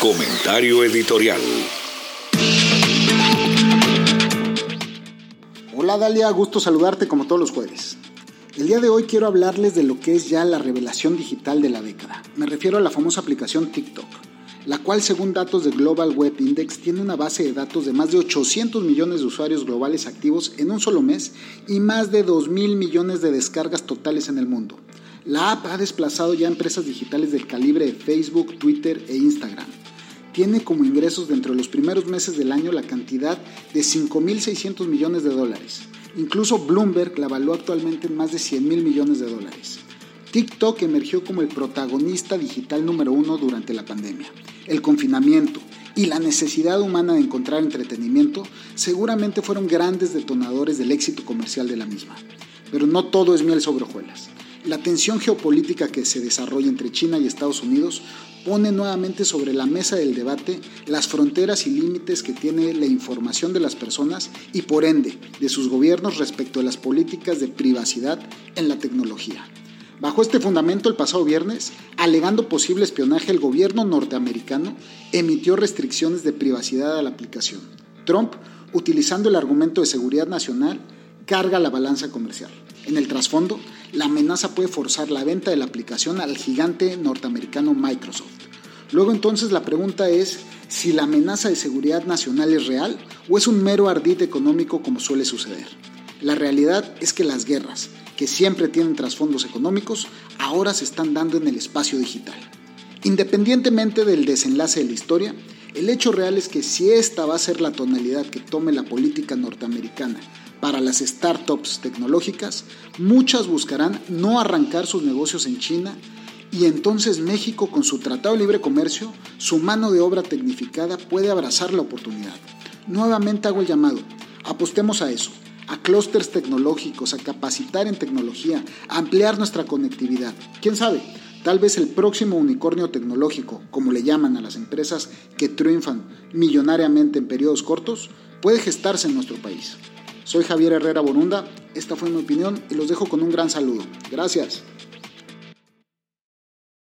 Comentario editorial. Hola Dalia, gusto saludarte como todos los jueves. El día de hoy quiero hablarles de lo que es ya la revelación digital de la década. Me refiero a la famosa aplicación TikTok, la cual según datos de Global Web Index tiene una base de datos de más de 800 millones de usuarios globales activos en un solo mes y más de 2 mil millones de descargas totales en el mundo. La app ha desplazado ya empresas digitales del calibre de Facebook, Twitter e Instagram. Tiene como ingresos dentro de los primeros meses del año la cantidad de 5.600 millones de dólares. Incluso Bloomberg la evaluó actualmente en más de 100 mil millones de dólares. TikTok emergió como el protagonista digital número uno durante la pandemia. El confinamiento y la necesidad humana de encontrar entretenimiento seguramente fueron grandes detonadores del éxito comercial de la misma. Pero no todo es miel sobre hojuelas. La tensión geopolítica que se desarrolla entre China y Estados Unidos pone nuevamente sobre la mesa del debate las fronteras y límites que tiene la información de las personas y por ende de sus gobiernos respecto a las políticas de privacidad en la tecnología. Bajo este fundamento, el pasado viernes, alegando posible espionaje, el gobierno norteamericano emitió restricciones de privacidad a la aplicación. Trump, utilizando el argumento de seguridad nacional, carga la balanza comercial. En el trasfondo, la amenaza puede forzar la venta de la aplicación al gigante norteamericano Microsoft. Luego entonces la pregunta es si la amenaza de seguridad nacional es real o es un mero ardid económico como suele suceder. La realidad es que las guerras, que siempre tienen trasfondos económicos, ahora se están dando en el espacio digital. Independientemente del desenlace de la historia, el hecho real es que si esta va a ser la tonalidad que tome la política norteamericana para las startups tecnológicas, muchas buscarán no arrancar sus negocios en China y entonces México con su Tratado de Libre Comercio, su mano de obra tecnificada puede abrazar la oportunidad. Nuevamente hago el llamado, apostemos a eso, a clústeres tecnológicos, a capacitar en tecnología, a ampliar nuestra conectividad. ¿Quién sabe? Tal vez el próximo unicornio tecnológico, como le llaman a las empresas que triunfan millonariamente en periodos cortos, puede gestarse en nuestro país. Soy Javier Herrera Borunda, esta fue mi opinión y los dejo con un gran saludo. Gracias.